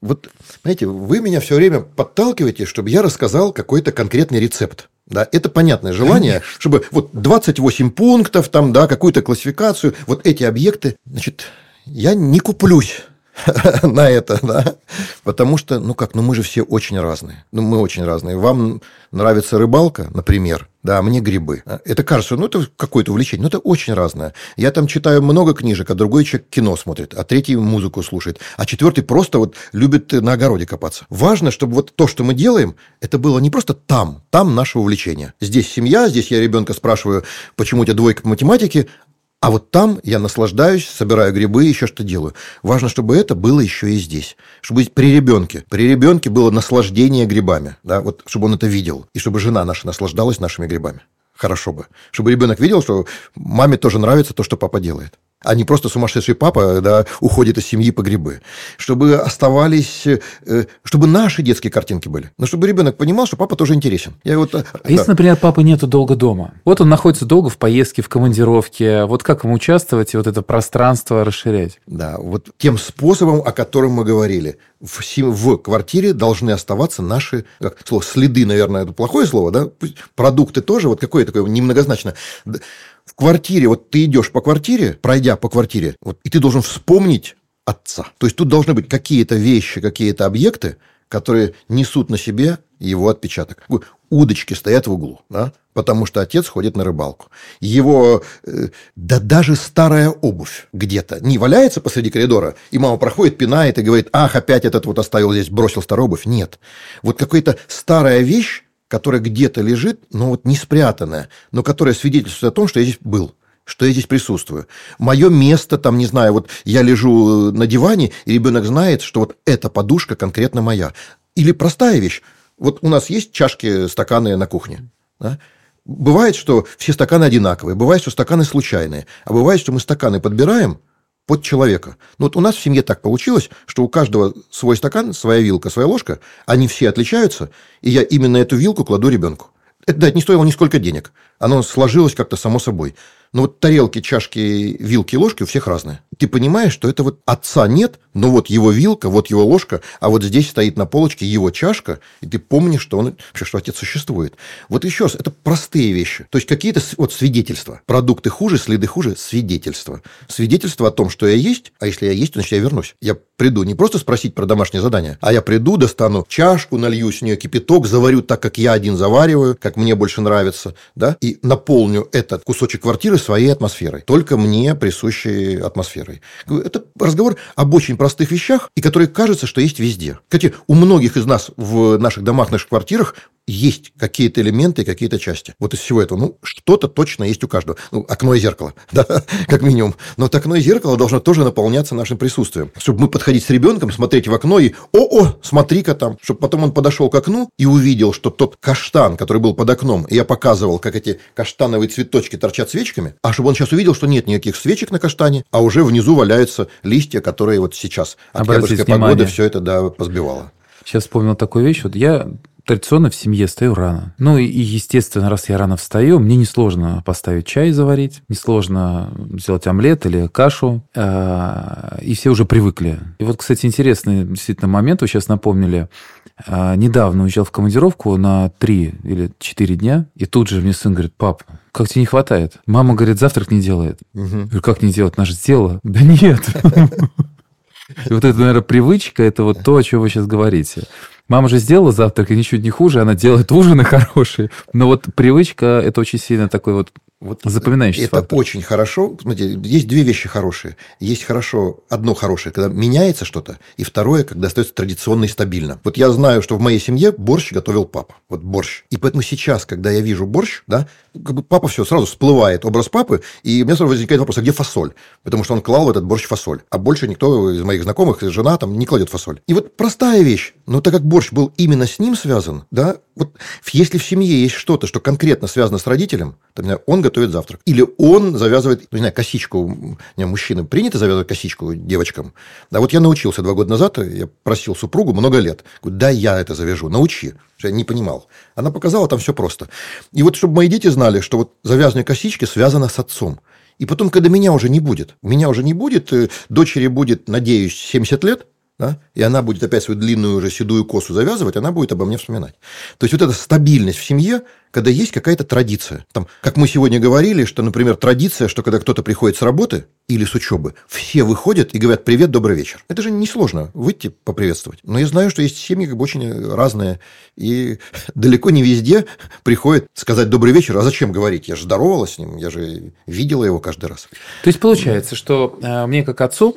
вот, знаете, вы меня все время подталкиваете, чтобы я рассказал какой-то конкретный рецепт. Да, это понятное желание, Конечно. чтобы вот 28 пунктов, там, да, какую-то классификацию, вот эти объекты, значит, я не куплюсь на это, да, потому что, ну как, ну мы же все очень разные, ну мы очень разные. Вам нравится рыбалка, например, да, а мне грибы. Это кажется, ну, это какое-то увлечение, но это очень разное. Я там читаю много книжек, а другой человек кино смотрит, а третий музыку слушает, а четвертый просто вот любит на огороде копаться. Важно, чтобы вот то, что мы делаем, это было не просто там, там наше увлечение. Здесь семья, здесь я ребенка спрашиваю, почему у тебя двойка по математике, а вот там я наслаждаюсь, собираю грибы, еще что делаю. Важно, чтобы это было еще и здесь. Чтобы при ребенке. При ребенке было наслаждение грибами. Да? Вот, чтобы он это видел. И чтобы жена наша наслаждалась нашими грибами. Хорошо бы. Чтобы ребенок видел, что маме тоже нравится то, что папа делает а не просто сумасшедший папа да, уходит из семьи по грибы. Чтобы оставались, э, чтобы наши детские картинки были. Но чтобы ребенок понимал, что папа тоже интересен. Я вот, а да. если, например, папы нету долго дома? Вот он находится долго в поездке, в командировке. Вот как ему участвовать и вот это пространство расширять? Да, вот тем способом, о котором мы говорили. В, в квартире должны оставаться наши, как слово, следы, наверное, это плохое слово, да? Продукты тоже, вот какое такое немногозначно в квартире, вот ты идешь по квартире, пройдя по квартире, вот, и ты должен вспомнить отца. То есть тут должны быть какие-то вещи, какие-то объекты, которые несут на себе его отпечаток. Удочки стоят в углу, да? потому что отец ходит на рыбалку. Его, э, да даже старая обувь где-то не валяется посреди коридора, и мама проходит, пинает и говорит, ах, опять этот вот оставил здесь, бросил старую обувь. Нет. Вот какая-то старая вещь, которая где-то лежит, но вот не спрятанная, но которая свидетельствует о том, что я здесь был что я здесь присутствую. Мое место, там, не знаю, вот я лежу на диване, и ребенок знает, что вот эта подушка конкретно моя. Или простая вещь. Вот у нас есть чашки, стаканы на кухне. Да? Бывает, что все стаканы одинаковые, бывает, что стаканы случайные, а бывает, что мы стаканы подбираем – под человека. Ну, вот у нас в семье так получилось, что у каждого свой стакан, своя вилка, своя ложка, они все отличаются, и я именно эту вилку кладу ребенку. Это, да, не стоило нисколько денег. Оно сложилось как-то само собой. Но вот тарелки, чашки, вилки ложки у всех разные. Ты понимаешь, что это вот отца нет, но вот его вилка, вот его ложка, а вот здесь стоит на полочке его чашка, и ты помнишь, что он вообще, что отец существует. Вот еще раз, это простые вещи. То есть какие-то вот свидетельства. Продукты хуже, следы хуже, свидетельства. Свидетельство о том, что я есть, а если я есть, значит я вернусь. Я приду не просто спросить про домашнее задание, а я приду, достану чашку, налью с нее кипяток, заварю так, как я один завариваю, как мне больше нравится, да, и наполню этот кусочек квартиры своей атмосферой, только мне присущей атмосферой. Это разговор об очень простых вещах, и которые кажется, что есть везде. Кстати, у многих из нас в наших домах, наших квартирах есть какие-то элементы, какие-то части. Вот из всего этого, ну, что-то точно есть у каждого. Ну, окно и зеркало, да, как минимум. Но это окно и зеркало должно тоже наполняться нашим присутствием. Чтобы мы подходить с ребенком, смотреть в окно и «О-о, смотри-ка там!» Чтобы потом он подошел к окну и увидел, что тот каштан, который был под окном, и я показывал, как эти каштановые цветочки торчат свечками, а чтобы он сейчас увидел, что нет никаких свечек на каштане, а уже внизу валяются листья, которые вот сейчас октябрьская погода все это да, позбивала. Сейчас вспомнил такую вещь. Вот я традиционно в семье стою рано. Ну и, естественно, раз я рано встаю, мне несложно поставить чай заварить, несложно сделать омлет или кашу, а, и все уже привыкли. И вот, кстати, интересный действительно момент, вы сейчас напомнили. А, недавно уезжал в командировку на три или четыре дня, и тут же мне сын говорит, пап, как тебе не хватает? Мама говорит, завтрак не делает. Угу. Я говорю, как не делать? Она же сделала. Да нет. И вот это, наверное, привычка, это вот то, о чем вы сейчас говорите. Мама же сделала завтрак, и ничуть не хуже, она делает ужины хорошие. Но вот привычка – это очень сильно такой вот вот запоминающийся Это фактор. очень хорошо. Смотрите, есть две вещи хорошие. Есть хорошо, одно хорошее, когда меняется что-то, и второе, когда остается традиционно и стабильно. Вот я знаю, что в моей семье борщ готовил папа. Вот борщ. И поэтому сейчас, когда я вижу борщ, да, как бы папа все, сразу всплывает образ папы, и у меня сразу возникает вопрос, а где фасоль? Потому что он клал в этот борщ фасоль. А больше никто из моих знакомых, жена там не кладет фасоль. И вот простая вещь, но так как борщ был именно с ним связан, да, вот если в семье есть что-то, что конкретно связано с родителем, то он готовит завтрак. Или он завязывает, ну, не знаю, косичку. Не, мужчины принято завязывать косичку девочкам. Да вот я научился два года назад, я просил супругу много лет. Говорю, да, я это завяжу, научи. Я не понимал. Она показала, там все просто. И вот чтобы мои дети знали, что вот завязывание косички связано с отцом. И потом, когда меня уже не будет, меня уже не будет, э, дочери будет, надеюсь, 70 лет, да, и она будет опять свою длинную уже седую косу завязывать, она будет обо мне вспоминать. То есть вот эта стабильность в семье, когда есть какая-то традиция. Там, как мы сегодня говорили, что, например, традиция, что когда кто-то приходит с работы или с учебы, все выходят и говорят «Привет, добрый вечер». Это же несложно выйти поприветствовать. Но я знаю, что есть семьи как бы очень разные, и далеко не везде приходит сказать «добрый вечер», а зачем говорить? Я же здоровалась с ним, я же видела его каждый раз. То есть получается, что э, мне как отцу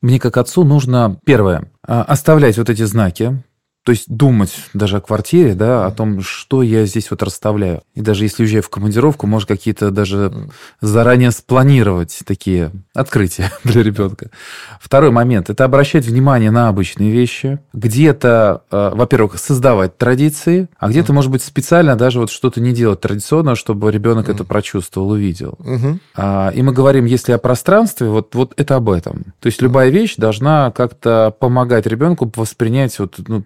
мне как отцу нужно, первое, а, оставлять вот эти знаки, то есть думать даже о квартире, да, о том, что я здесь вот расставляю. И даже если уезжаю в командировку, может какие-то даже заранее спланировать такие открытия для ребенка. Второй момент – это обращать внимание на обычные вещи. Где-то, э, во-первых, создавать традиции, а где-то, может быть, специально даже вот что-то не делать традиционно, чтобы ребенок это прочувствовал, увидел. А, и мы говорим, если о пространстве, вот, вот это об этом. То есть любая вещь должна как-то помогать ребенку воспринять вот, ну,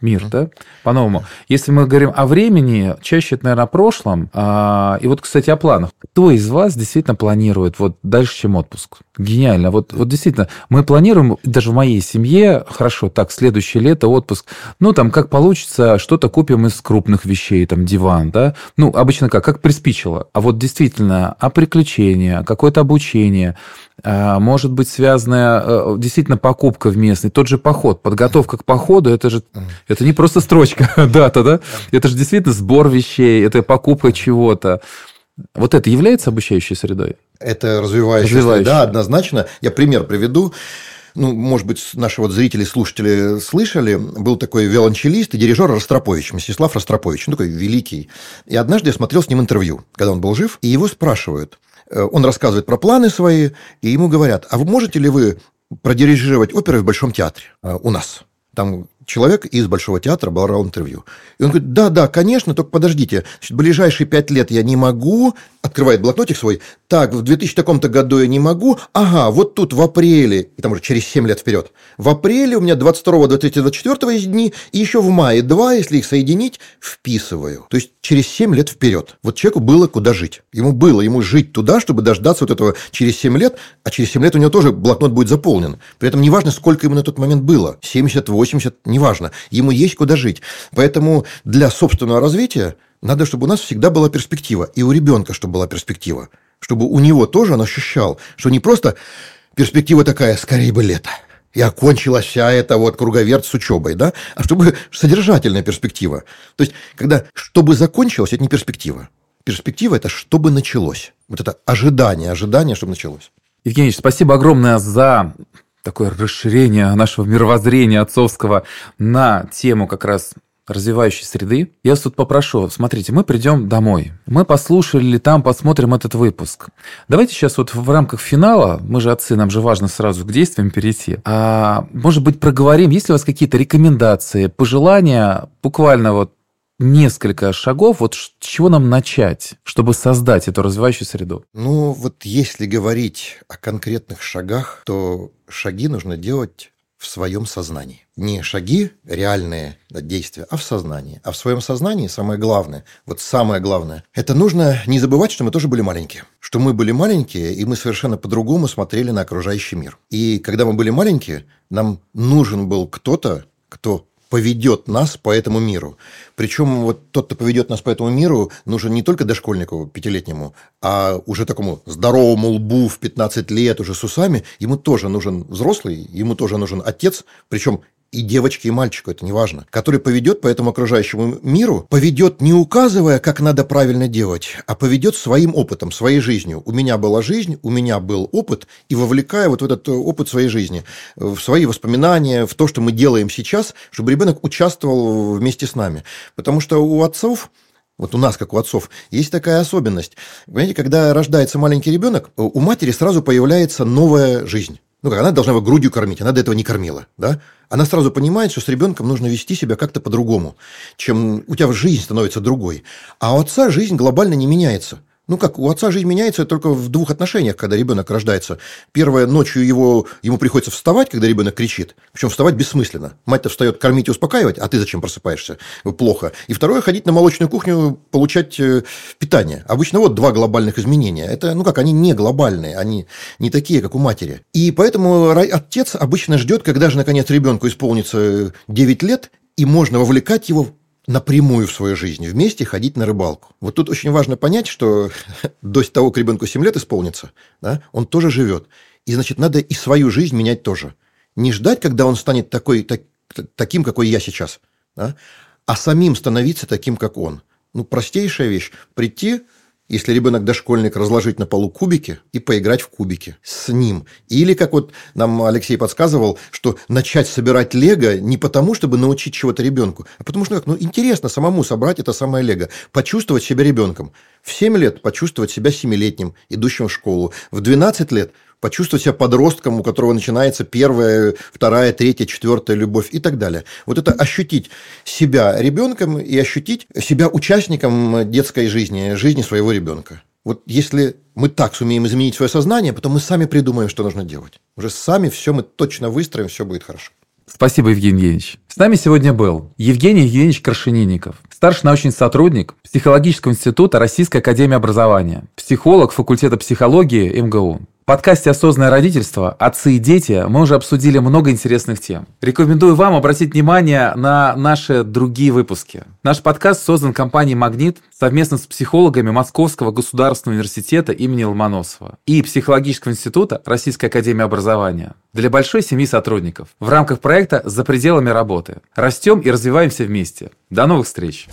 мир, да, по-новому. Если мы говорим о времени, чаще это, наверное, о прошлом. А, и вот, кстати, о планах. Кто из вас действительно планирует вот дальше, чем отпуск? Гениально. Вот, вот действительно, мы планируем, даже в моей семье, хорошо, так, следующее лето, отпуск, ну, там, как получится, что-то купим из крупных вещей, там, диван, да, ну, обычно как, как приспичило. А вот действительно, о приключения, какое-то обучение, а, может быть связанная э, действительно покупка в местный, тот же поход, подготовка к походу, это же это не просто строчка, дата, да? Это же действительно сбор вещей, это покупка чего-то. Вот это является обучающей средой? Это развивающая, развивающая. среда, однозначно. Я пример приведу ну, может быть, наши вот зрители, слушатели слышали, был такой виолончелист и дирижер Ростропович, Мстислав Ростропович, ну, такой великий. И однажды я смотрел с ним интервью, когда он был жив, и его спрашивают, э, он рассказывает про планы свои, и ему говорят, а вы можете ли вы продирижировать оперы в Большом театре э, у нас? Там человек из Большого театра брал интервью. И он говорит, да, да, конечно, только подождите, значит, ближайшие пять лет я не могу, открывает блокнотик свой, так, в 2000 таком-то году я не могу, ага, вот тут в апреле, и там уже через 7 лет вперед, в апреле у меня 22, 23, 24 есть дни, и еще в мае два, если их соединить, вписываю. То есть через 7 лет вперед. Вот человеку было куда жить. Ему было, ему жить туда, чтобы дождаться вот этого через 7 лет, а через 7 лет у него тоже блокнот будет заполнен. При этом неважно, сколько ему на тот момент было, 70, 80, неважно, ему есть куда жить. Поэтому для собственного развития надо, чтобы у нас всегда была перспектива, и у ребенка, чтобы была перспектива, чтобы у него тоже он ощущал, что не просто перспектива такая, скорее бы лето, и окончилась вся эта вот круговерть с учебой, да, а чтобы содержательная перспектива. То есть, когда чтобы закончилось, это не перспектива. Перспектива – это чтобы началось. Вот это ожидание, ожидание, чтобы началось. Евгений, спасибо огромное за такое расширение нашего мировоззрения отцовского на тему как раз развивающей среды. Я вас тут попрошу, смотрите, мы придем домой, мы послушали там, посмотрим этот выпуск. Давайте сейчас вот в рамках финала, мы же отцы, нам же важно сразу к действиям перейти, а может быть проговорим, есть ли у вас какие-то рекомендации, пожелания, буквально вот несколько шагов, вот с чего нам начать, чтобы создать эту развивающую среду? Ну, вот если говорить о конкретных шагах, то шаги нужно делать в своем сознании. Не шаги, реальные действия, а в сознании. А в своем сознании самое главное, вот самое главное, это нужно не забывать, что мы тоже были маленькие. Что мы были маленькие, и мы совершенно по-другому смотрели на окружающий мир. И когда мы были маленькие, нам нужен был кто-то, кто поведет нас по этому миру. Причем вот тот, кто поведет нас по этому миру, нужен не только дошкольнику пятилетнему, а уже такому здоровому лбу в 15 лет уже с усами, ему тоже нужен взрослый, ему тоже нужен отец, причем и девочке, и мальчику, это не важно, который поведет по этому окружающему миру, поведет не указывая, как надо правильно делать, а поведет своим опытом, своей жизнью. У меня была жизнь, у меня был опыт, и вовлекая вот в этот опыт своей жизни, в свои воспоминания, в то, что мы делаем сейчас, чтобы ребенок участвовал вместе с нами. Потому что у отцов вот у нас, как у отцов, есть такая особенность. Понимаете, когда рождается маленький ребенок, у матери сразу появляется новая жизнь. Ну, как она должна его грудью кормить, она до этого не кормила, да? Она сразу понимает, что с ребенком нужно вести себя как-то по-другому, чем у тебя жизнь становится другой. А у отца жизнь глобально не меняется. Ну как, у отца жизнь меняется только в двух отношениях, когда ребенок рождается. Первое, ночью его, ему приходится вставать, когда ребенок кричит. Причем вставать бессмысленно. Мать-то встает кормить и успокаивать, а ты зачем просыпаешься? Плохо. И второе, ходить на молочную кухню, получать э, питание. Обычно вот два глобальных изменения. Это, ну как, они не глобальные, они не такие, как у матери. И поэтому отец обычно ждет, когда же, наконец, ребенку исполнится 9 лет, и можно вовлекать его напрямую в свою жизнь, вместе ходить на рыбалку. Вот тут очень важно понять, что до того, как ребенку 7 лет исполнится, да, он тоже живет. И, значит, надо и свою жизнь менять тоже. Не ждать, когда он станет такой, так, таким, какой я сейчас, да, а самим становиться таким, как он. Ну, простейшая вещь. Прийти, если ребенок дошкольник, разложить на полу кубики и поиграть в кубики с ним. Или, как вот нам Алексей подсказывал, что начать собирать лего не потому, чтобы научить чего-то ребенку, а потому что ну, интересно самому собрать это самое лего, почувствовать себя ребенком. В 7 лет почувствовать себя семилетним, идущим в школу. В 12 лет почувствовать себя подростком, у которого начинается первая, вторая, третья, четвертая любовь и так далее. Вот это ощутить себя ребенком и ощутить себя участником детской жизни, жизни своего ребенка. Вот если мы так сумеем изменить свое сознание, потом мы сами придумаем, что нужно делать. Уже сами все мы точно выстроим, все будет хорошо. Спасибо, Евгений Евгеньевич. С нами сегодня был Евгений Евгеньевич Крашенинников, старший научный сотрудник Психологического института Российской Академии Образования, психолог факультета психологии МГУ. Подкасте «Осознанное родительство. Отцы и дети» мы уже обсудили много интересных тем. Рекомендую вам обратить внимание на наши другие выпуски. Наш подкаст создан компанией «Магнит» совместно с психологами Московского государственного университета имени Ломоносова и Психологического института Российской академии образования для большой семьи сотрудников в рамках проекта «За пределами работы». Растем и развиваемся вместе. До новых встреч!